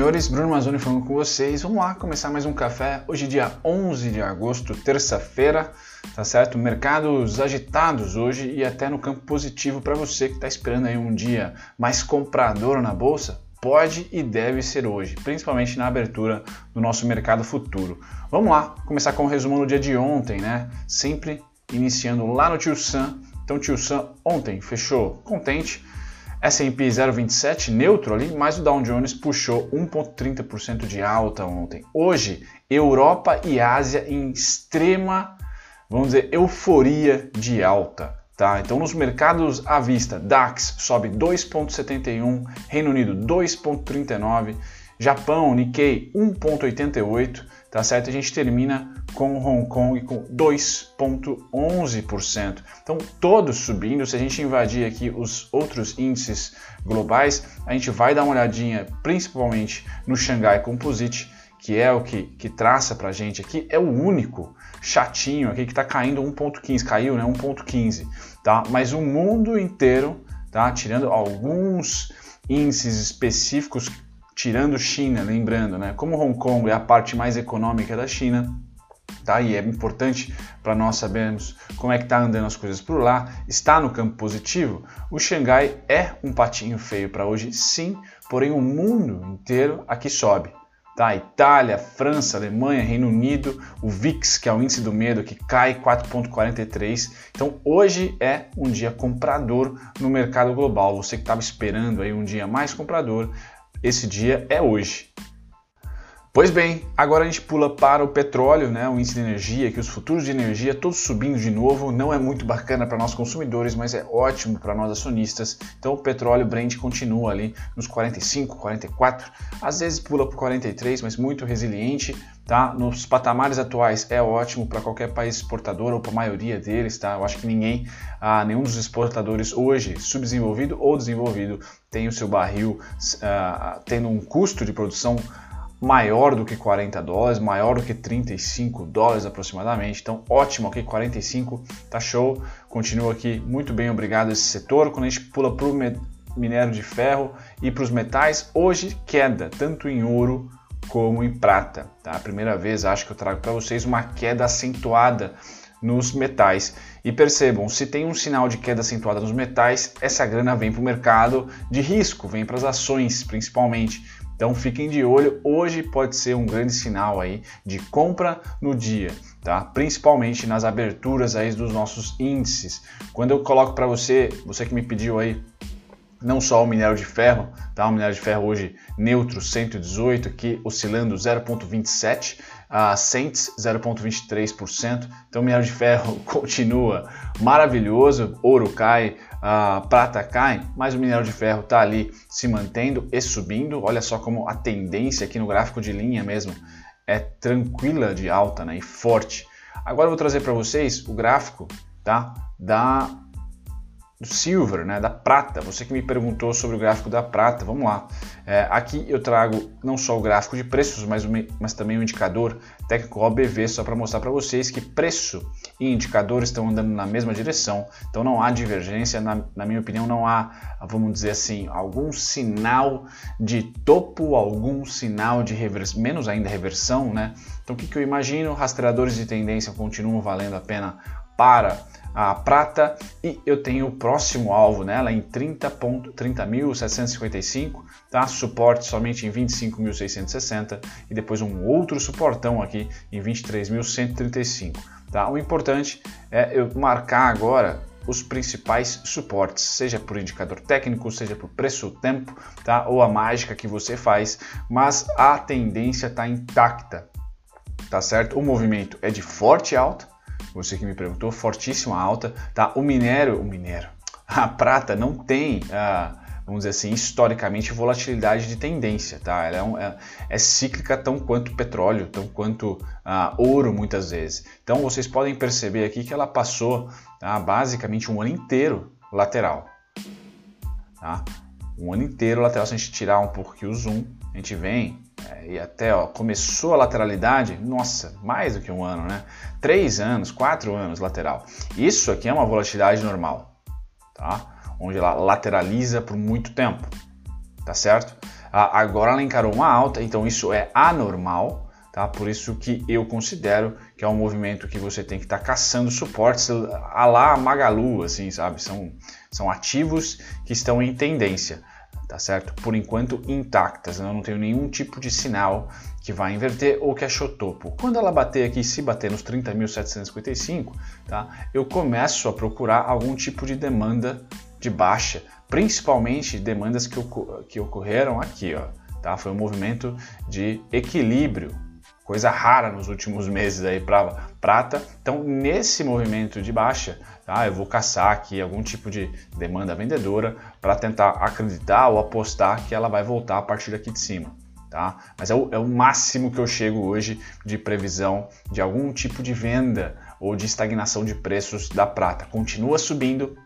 Senhores, Bruno Mazzoni falando com vocês. Vamos lá começar mais um café. Hoje, dia 11 de agosto, terça-feira, tá certo? Mercados agitados hoje e até no campo positivo para você que está esperando aí um dia mais comprador na bolsa. Pode e deve ser hoje, principalmente na abertura do nosso mercado futuro. Vamos lá, começar com o um resumo no dia de ontem, né? Sempre iniciando lá no Tio Sam. Então, Tio Sam ontem fechou contente S&P 0,27 neutro ali, mas o Dow Jones puxou 1,30% de alta ontem. Hoje, Europa e Ásia em extrema, vamos dizer, euforia de alta. Tá? Então, nos mercados à vista, DAX sobe 2,71, Reino Unido 2,39, Japão, Nikkei 1,88, tá certo? A gente termina com Hong Kong com 2,11%. Então, todos subindo. Se a gente invadir aqui os outros índices globais, a gente vai dar uma olhadinha principalmente no Shanghai Composite, que é o que, que traça para a gente aqui, é o único chatinho aqui que está caindo 1,15, caiu né, 1,15, tá? Mas o mundo inteiro, tá? Tirando alguns índices específicos tirando China, lembrando, né? Como Hong Kong é a parte mais econômica da China, tá? E é importante para nós sabermos como é que está andando as coisas por lá, está no campo positivo. O Xangai é um patinho feio para hoje, sim, porém o mundo inteiro aqui sobe. Tá? Itália, França, Alemanha, Reino Unido, o VIX, que é o índice do medo, que cai 4,43. Então hoje é um dia comprador no mercado global. Você que estava esperando aí um dia mais comprador, esse dia é hoje. Pois bem, agora a gente pula para o petróleo, né, o índice de energia, que os futuros de energia todos subindo de novo, não é muito bacana para nós consumidores, mas é ótimo para nós acionistas. Então o petróleo Brent continua ali nos 45, 44, às vezes pula para 43, mas muito resiliente, tá? Nos patamares atuais é ótimo para qualquer país exportador ou para a maioria deles, tá? Eu acho que ninguém, ah, nenhum dos exportadores hoje, subdesenvolvido ou desenvolvido, tem o seu barril ah, tendo um custo de produção maior do que 40 dólares, maior do que 35 dólares aproximadamente. Então, ótimo aqui, 45, tá show. Continua aqui muito bem, obrigado esse setor. Quando a gente pula para o minério de ferro e para os metais, hoje queda tanto em ouro como em prata. Tá? Primeira vez acho que eu trago para vocês uma queda acentuada nos metais. E percebam, se tem um sinal de queda acentuada nos metais, essa grana vem para o mercado de risco, vem para as ações principalmente. Então fiquem de olho, hoje pode ser um grande sinal aí de compra no dia, tá? Principalmente nas aberturas aí dos nossos índices. Quando eu coloco para você, você que me pediu aí não só o minério de ferro, tá? O minério de ferro hoje neutro 118 aqui oscilando 0.27 a cents 0.23%. Então o minério de ferro continua maravilhoso, ouro cai, a prata cai, mas o minério de ferro está ali se mantendo e subindo. Olha só como a tendência aqui no gráfico de linha mesmo é tranquila de alta né, e forte. Agora eu vou trazer para vocês o gráfico tá, da do silver, né, da prata. Você que me perguntou sobre o gráfico da prata, vamos lá. É, aqui eu trago não só o gráfico de preços, mas, mas também o indicador técnico OBV, só para mostrar para vocês que preço e indicador estão andando na mesma direção. Então não há divergência, na, na minha opinião, não há, vamos dizer assim, algum sinal de topo, algum sinal de reversão, menos ainda reversão, né? Então o que, que eu imagino? Rastreadores de tendência continuam valendo a pena para a prata e eu tenho o próximo alvo nela em 30.755, tá? Suporte somente em 25.660 e depois um outro suportão aqui em 23.135, tá? O importante é eu marcar agora os principais suportes, seja por indicador técnico, seja por preço-tempo, tá? Ou a mágica que você faz, mas a tendência está intacta, tá certo? O movimento é de forte alta, você que me perguntou, fortíssima alta, tá? O minério, o minério, a prata não tem, ah, vamos dizer assim, historicamente volatilidade de tendência, tá? Ela é, um, é, é cíclica tão quanto petróleo, tão quanto ah, ouro muitas vezes. Então vocês podem perceber aqui que ela passou tá? basicamente um ano inteiro lateral, tá? Um ano inteiro lateral, se a gente tirar um pouco aqui o zoom, a gente vem e até ó, começou a lateralidade, nossa, mais do que um ano, né? Três anos, quatro anos lateral. Isso aqui é uma volatilidade normal, tá? Onde ela lateraliza por muito tempo, tá certo? agora ela encarou uma alta, então isso é anormal. Tá? Por isso que eu considero que é um movimento que você tem que estar tá caçando suportes a lá Magalu, assim, sabe? São, são ativos que estão em tendência, tá certo? Por enquanto intactas, eu não tenho nenhum tipo de sinal que vai inverter ou que achou topo. Quando ela bater aqui, se bater nos 30.755, tá? Eu começo a procurar algum tipo de demanda de baixa, principalmente demandas que, que ocorreram aqui, ó. Tá? Foi um movimento de equilíbrio coisa rara nos últimos meses aí para prata. Então, nesse movimento de baixa, tá, eu vou caçar aqui algum tipo de demanda vendedora para tentar acreditar ou apostar que ela vai voltar a partir daqui de cima. Tá? Mas é o, é o máximo que eu chego hoje de previsão de algum tipo de venda ou de estagnação de preços da prata. Continua subindo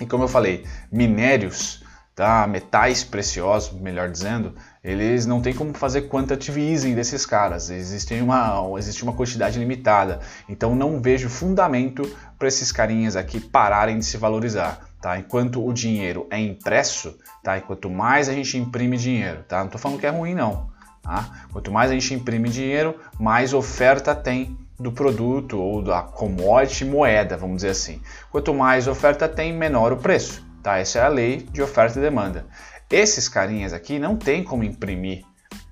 e, como eu falei, minérios tá? metais preciosos, melhor dizendo, eles não tem como fazer quantitative easing desses caras. Existe uma, existe uma quantidade limitada. Então não vejo fundamento para esses carinhas aqui pararem de se valorizar. Tá? Enquanto o dinheiro é impresso, tá? e quanto mais a gente imprime dinheiro, tá? não estou falando que é ruim não. Tá? Quanto mais a gente imprime dinheiro, mais oferta tem do produto ou da commodity moeda, vamos dizer assim. Quanto mais oferta tem, menor o preço. Tá? Essa é a lei de oferta e demanda. Esses carinhas aqui não tem como imprimir,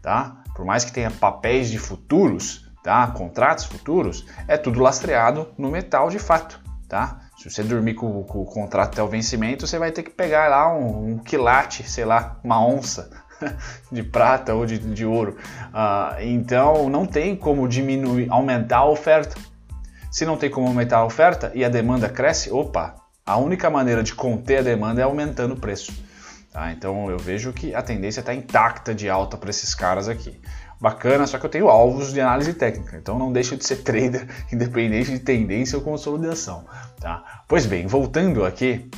tá? Por mais que tenha papéis de futuros, tá? Contratos futuros, é tudo lastreado no metal de fato, tá? Se você dormir com, com o contrato até o vencimento, você vai ter que pegar lá um, um quilate, sei lá, uma onça de prata ou de, de ouro. Uh, então não tem como diminuir, aumentar a oferta. Se não tem como aumentar a oferta e a demanda cresce, opa, a única maneira de conter a demanda é aumentando o preço. Tá? Então eu vejo que a tendência está intacta de alta para esses caras aqui. Bacana, só que eu tenho alvos de análise técnica, então não deixa de ser trader independente de tendência ou consolidação. Tá? Pois bem, voltando aqui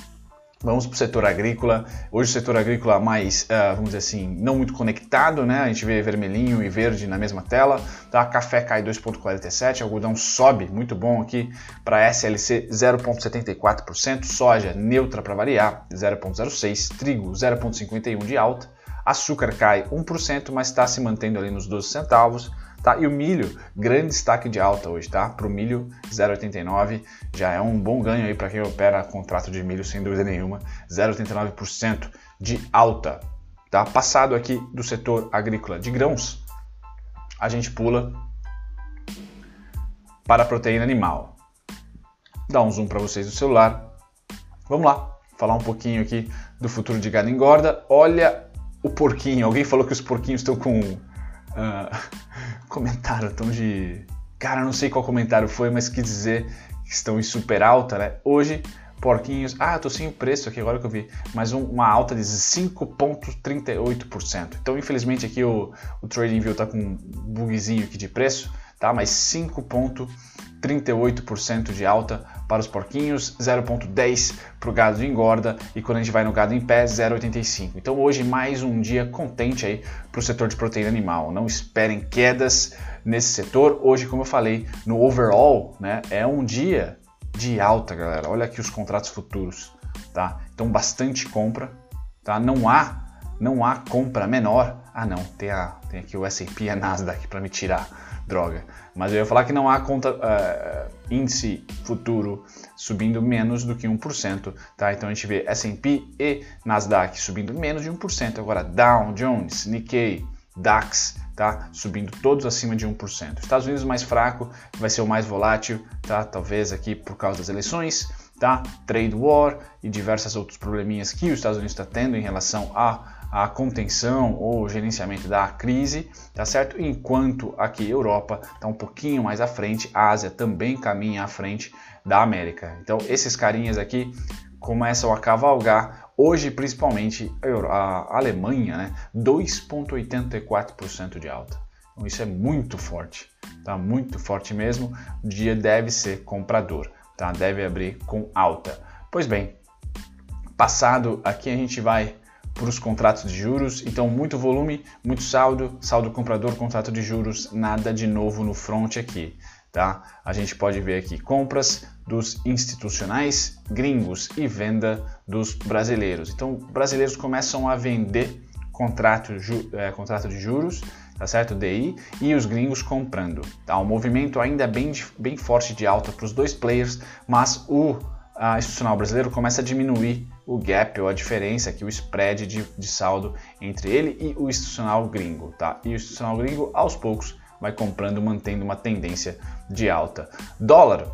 Vamos para o setor agrícola. Hoje o setor agrícola mais, uh, vamos dizer assim, não muito conectado, né? A gente vê vermelhinho e verde na mesma tela. Tá? Café cai 2,47, algodão sobe, muito bom aqui para SLC 0,74%, soja neutra para variar 0,06%, trigo 0,51% de alta, açúcar cai 1%, mas está se mantendo ali nos 12 centavos. Tá? E o milho, grande destaque de alta hoje, tá? Para o milho 0,89 já é um bom ganho aí para quem opera contrato de milho sem dúvida nenhuma, 0,89% de alta. Tá? Passado aqui do setor agrícola de grãos, a gente pula para a proteína animal. Dá um zoom para vocês no celular. Vamos lá, falar um pouquinho aqui do futuro de gado engorda. Olha o porquinho. Alguém falou que os porquinhos estão com uh, comentário tão de. Cara, não sei qual comentário foi, mas quis dizer que estão em super alta, né? Hoje, porquinhos. Ah, tô sem preço aqui agora que eu vi, mas um, uma alta de 5,38%. Então, infelizmente, aqui o, o TradingView tá com um bugzinho aqui de preço, tá? Mas 5,38% de alta para os porquinhos, 0,10 para o gado de engorda e quando a gente vai no gado em pé, 0,85. Então hoje mais um dia contente aí para o setor de proteína animal. Não esperem quedas nesse setor. Hoje, como eu falei, no overall, né, é um dia de alta, galera. Olha aqui os contratos futuros, tá? Então bastante compra, tá? Não há não há compra menor. Ah, não, tem, a, tem aqui o S&P e a Nasdaq para me tirar droga. Mas eu ia falar que não há conta, uh, índice futuro subindo menos do que 1%, tá? Então a gente vê S&P e Nasdaq subindo menos de 1%. Agora Dow Jones, Nikkei, DAX, tá? Subindo todos acima de 1%. Estados Unidos mais fraco, vai ser o mais volátil, tá? Talvez aqui por causa das eleições, tá? Trade war e diversas outros probleminhas que os Estados Unidos está tendo em relação a a contenção ou gerenciamento da crise, tá certo? Enquanto aqui Europa está um pouquinho mais à frente, a Ásia também caminha à frente da América. Então esses carinhas aqui começam a cavalgar hoje principalmente a Alemanha, né? 2,84% de alta. Então isso é muito forte, tá? Muito forte mesmo. O dia deve ser comprador, tá? Deve abrir com alta. Pois bem, passado aqui a gente vai para os contratos de juros. Então, muito volume, muito saldo, saldo comprador, contrato de juros, nada de novo no front aqui. Tá? A gente pode ver aqui compras dos institucionais gringos e venda dos brasileiros. Então, brasileiros começam a vender contrato, ju, é, contrato de juros, tá certo? DI, e os gringos comprando. Tá? O movimento ainda é bem, bem forte de alta para os dois players, mas o institucional brasileiro começa a diminuir o gap ou a diferença aqui, o spread de, de saldo entre ele e o institucional gringo. Tá? E o institucional gringo, aos poucos, vai comprando, mantendo uma tendência de alta. Dólar,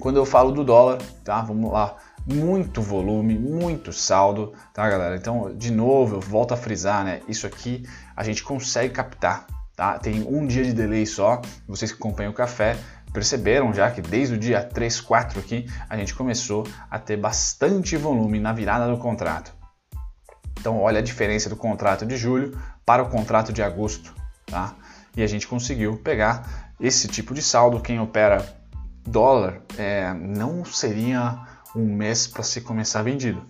quando eu falo do dólar, tá? Vamos lá, muito volume, muito saldo, tá, galera? Então, de novo, eu volto a frisar, né? Isso aqui a gente consegue captar, tá? Tem um dia de delay só. Vocês que acompanham o café perceberam já que desde o dia 3, 4 aqui, a gente começou a ter bastante volume na virada do contrato. Então, olha a diferença do contrato de julho para o contrato de agosto, tá? E a gente conseguiu pegar esse tipo de saldo. Quem opera dólar é, não seria um mês para se começar vendido.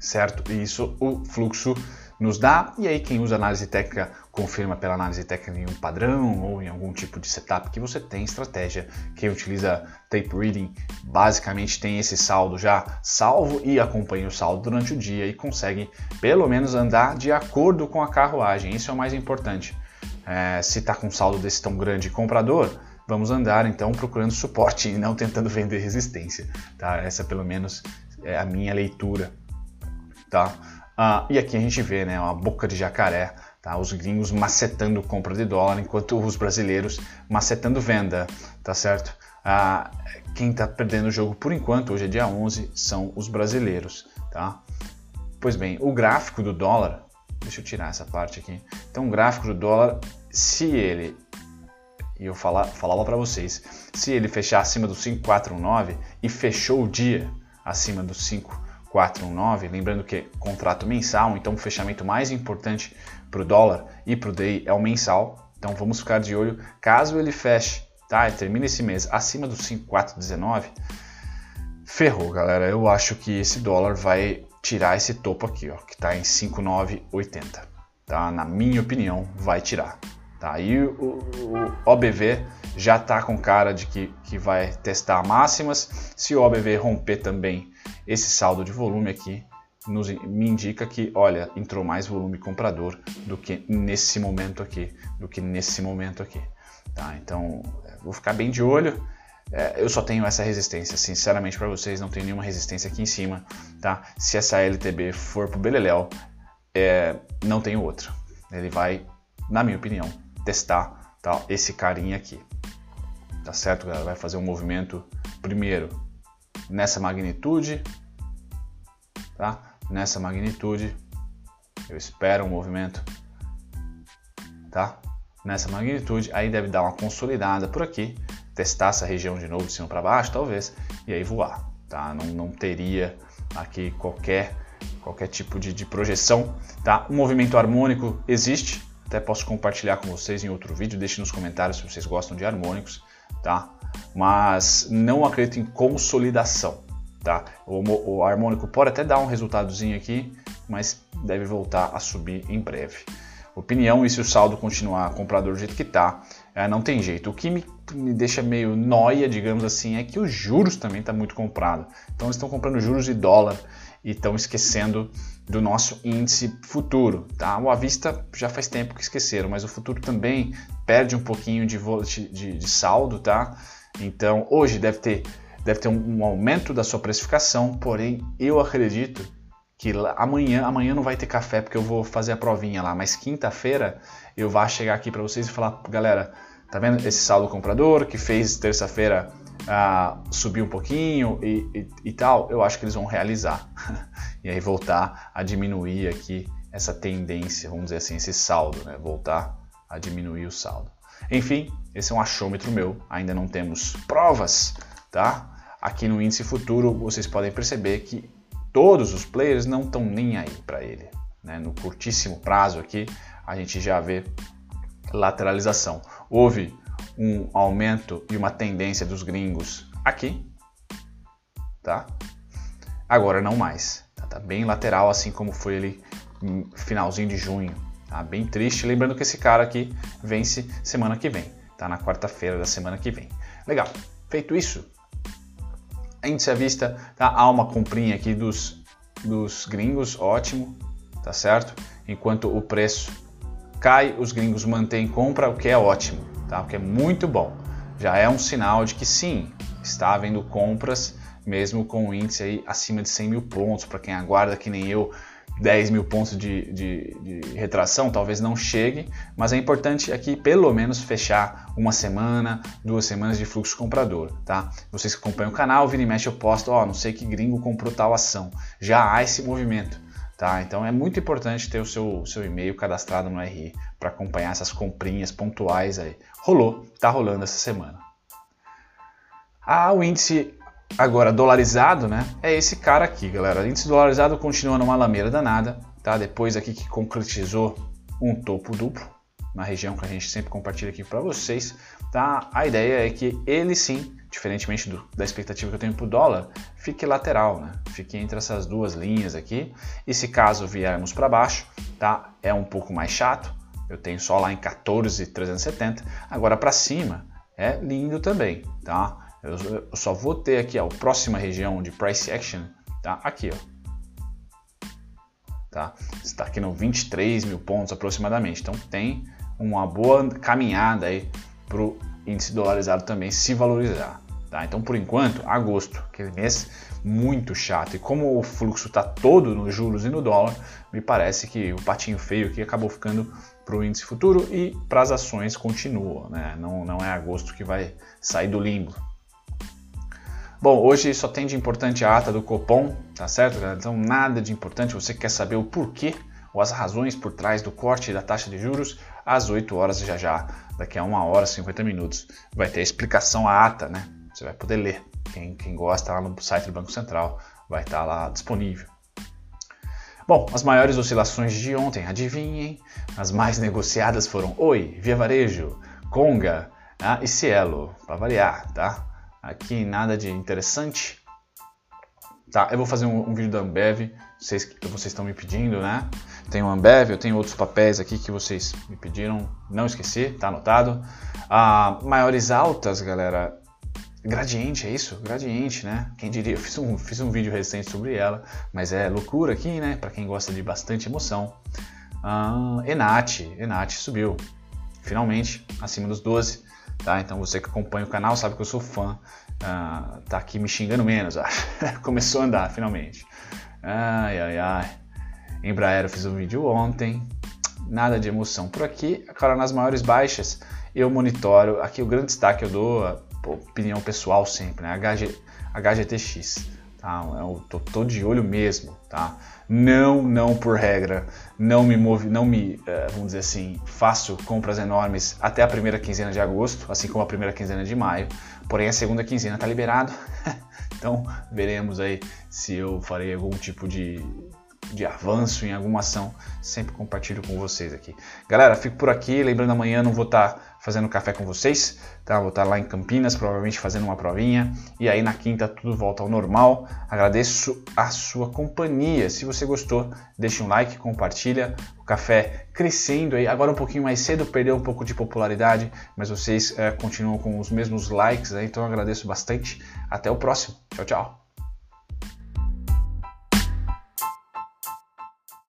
Certo? E isso o fluxo nos dá, e aí quem usa análise técnica confirma pela análise técnica em um padrão ou em algum tipo de setup que você tem estratégia. Quem utiliza tape reading basicamente tem esse saldo já salvo e acompanha o saldo durante o dia e consegue pelo menos andar de acordo com a carruagem. Isso é o mais importante. É, se está com um saldo desse tão grande comprador, vamos andar então procurando suporte e não tentando vender resistência, tá? Essa pelo menos é a minha leitura, tá? Ah, e aqui a gente vê, né, uma boca de jacaré, tá? Os gringos macetando compra de dólar, enquanto os brasileiros macetando venda, tá certo? Ah, quem está perdendo o jogo por enquanto, hoje é dia 11, são os brasileiros, tá? Pois bem, o gráfico do dólar, deixa eu tirar essa parte aqui. Então, o gráfico do dólar, se ele e eu fala, falava para vocês, se ele fechar acima do 549 e fechou o dia acima do 549, lembrando que contrato mensal, então o fechamento mais importante para o dólar e para o DI é o mensal, então vamos ficar de olho. Caso ele feche, tá, e termine esse mês acima do 5419, ferrou, galera. Eu acho que esse dólar vai tirar esse topo aqui, ó, que está em 5980, tá? Na minha opinião, vai tirar. Tá? E o, o, OBV já está com cara de que, que vai testar máximas. Se o OBV romper também esse saldo de volume aqui, nos, me indica que, olha, entrou mais volume comprador do que nesse momento aqui, do que nesse momento aqui. Tá? Então, é, vou ficar bem de olho. É, eu só tenho essa resistência, sinceramente para vocês, não tenho nenhuma resistência aqui em cima, tá? Se essa LTB for pro Beleléu, é, não tenho outra. Ele vai, na minha opinião, testar tá, esse carinha aqui. Tá certo, galera? Vai fazer um movimento primeiro nessa magnitude, tá? Nessa magnitude. Eu espero um movimento, tá? Nessa magnitude, aí deve dar uma consolidada por aqui, testar essa região de novo de cima para baixo, talvez, e aí voar, tá? Não, não teria aqui qualquer qualquer tipo de, de projeção, tá? O movimento harmônico existe, até posso compartilhar com vocês em outro vídeo, deixe nos comentários se vocês gostam de harmônicos, tá? Mas não acredito em consolidação, tá? O, o harmônico pode até dar um resultadozinho aqui, mas deve voltar a subir em breve. Opinião, e se o saldo continuar comprador do jeito que está, é, não tem jeito. O que me, me deixa meio noia, digamos assim, é que os juros também está muito comprado. Então eles estão comprando juros de dólar e estão esquecendo do nosso índice futuro. Tá? O à vista já faz tempo que esqueceram, mas o futuro também perde um pouquinho de, de, de saldo. Tá? Então hoje deve ter, deve ter um, um aumento da sua precificação, porém eu acredito que amanhã, amanhã não vai ter café porque eu vou fazer a provinha lá, mas quinta-feira eu vou chegar aqui para vocês e falar, galera, tá vendo esse saldo comprador que fez terça-feira uh, subir um pouquinho e, e, e, tal, eu acho que eles vão realizar. e aí voltar a diminuir aqui essa tendência, vamos dizer assim, esse saldo, né? voltar a diminuir o saldo. Enfim, esse é um achômetro meu, ainda não temos provas, tá? Aqui no índice futuro vocês podem perceber que todos os players não estão nem aí para ele. Né? No curtíssimo prazo aqui a gente já vê lateralização. Houve um aumento e uma tendência dos gringos aqui, tá? Agora não mais, tá, tá bem lateral, assim como foi no finalzinho de junho, tá? Bem triste, lembrando que esse cara aqui vence semana que vem, tá? Na quarta-feira da semana que vem. Legal, feito isso, índice à vista, tá? Há uma comprinha aqui dos, dos gringos, ótimo, tá certo? Enquanto o preço cai, os gringos mantêm compra, o que é ótimo, tá? O que é muito bom. Já é um sinal de que sim, está havendo compras, mesmo com o índice aí acima de 100 mil pontos. Para quem aguarda, que nem eu, 10 mil pontos de, de, de, retração, talvez não chegue, mas é importante aqui pelo menos fechar uma semana, duas semanas de fluxo comprador, tá? Vocês que acompanham o canal, vira e mexe eu posto, ó, não sei que gringo comprou tal ação. Já há esse movimento, tá? Então é muito importante ter o seu, seu e-mail cadastrado no RI para acompanhar essas comprinhas pontuais aí. Rolou, tá rolando essa semana. Ah, o índice Agora, dolarizado, né? É esse cara aqui, galera. Índice dolarizado continua numa lameira danada, tá? Depois aqui que concretizou um topo duplo, na região que a gente sempre compartilha aqui para vocês, tá? A ideia é que ele sim, diferentemente do, da expectativa que eu tenho para o dólar, fique lateral, né? Fique entre essas duas linhas aqui. E se caso viermos para baixo, tá? É um pouco mais chato. Eu tenho só lá em 14,370. Agora para cima é lindo também, tá? Eu, só vou ter aqui a próxima região de price action, tá? Aqui, ó. Tá? Está aqui no 23 mil pontos aproximadamente. Então tem uma boa caminhada aí para o índice dolarizado também se valorizar. Tá? Então, por enquanto, agosto, aquele mês muito chato. E como o fluxo está todo nos juros e no dólar, me parece que o patinho feio aqui acabou ficando para o índice futuro e para as ações continua. Né? Não, não é agosto que vai sair do limbo. Bom, hoje só tem de importante a ata do Copom, tá certo? Galera? Então nada de importante, você quer saber o porquê ou as razões por trás do corte da taxa de juros, às 8 horas já já, daqui a uma hora, 50 minutos, vai ter a explicação a ata, né? Você vai poder ler. Quem, quem gosta lá no site do Banco Central vai estar lá disponível. Bom, as maiores oscilações de ontem, adivinhem, as mais negociadas foram Oi, Via Varejo, Conga ah, e Cielo, para variar, tá? Aqui nada de interessante. Tá, eu vou fazer um, um vídeo da Ambev, vocês, vocês estão me pedindo, né? Tem o Ambev, eu tenho outros papéis aqui que vocês me pediram, não esqueci, tá anotado. Ah, maiores altas, galera, Gradiente, é isso? Gradiente, né? Quem diria? Eu fiz um, fiz um vídeo recente sobre ela, mas é loucura aqui, né? Para quem gosta de bastante emoção. Ah, Enat, Enat subiu, finalmente, acima dos 12. Tá? Então você que acompanha o canal sabe que eu sou fã. Uh, tá aqui me xingando menos, acho. Começou a andar, finalmente. Ai, ai, ai. Embraer eu fiz um vídeo ontem. Nada de emoção por aqui. Agora nas maiores baixas eu monitoro. Aqui o grande destaque eu dou, a opinião pessoal sempre, né? HG, HGTX. Tá? Eu tô, tô de olho mesmo, tá? Não, não por regra, não me move, não me, uh, vamos dizer assim, faço compras enormes até a primeira quinzena de agosto, assim como a primeira quinzena de maio. Porém, a segunda quinzena está liberado, então veremos aí se eu farei algum tipo de, de avanço em alguma ação, sempre compartilho com vocês aqui. Galera, fico por aqui, lembrando amanhã não vou estar tá fazendo café com vocês, tá? Vou estar tá lá em Campinas, provavelmente fazendo uma provinha, e aí na quinta tudo volta ao normal. Agradeço a sua companhia. Se você gostou, deixe um like, compartilha. O café crescendo aí, agora um pouquinho mais cedo, perdeu um pouco de popularidade, mas vocês é, continuam com os mesmos likes, né? então agradeço bastante. Até o próximo. Tchau, tchau.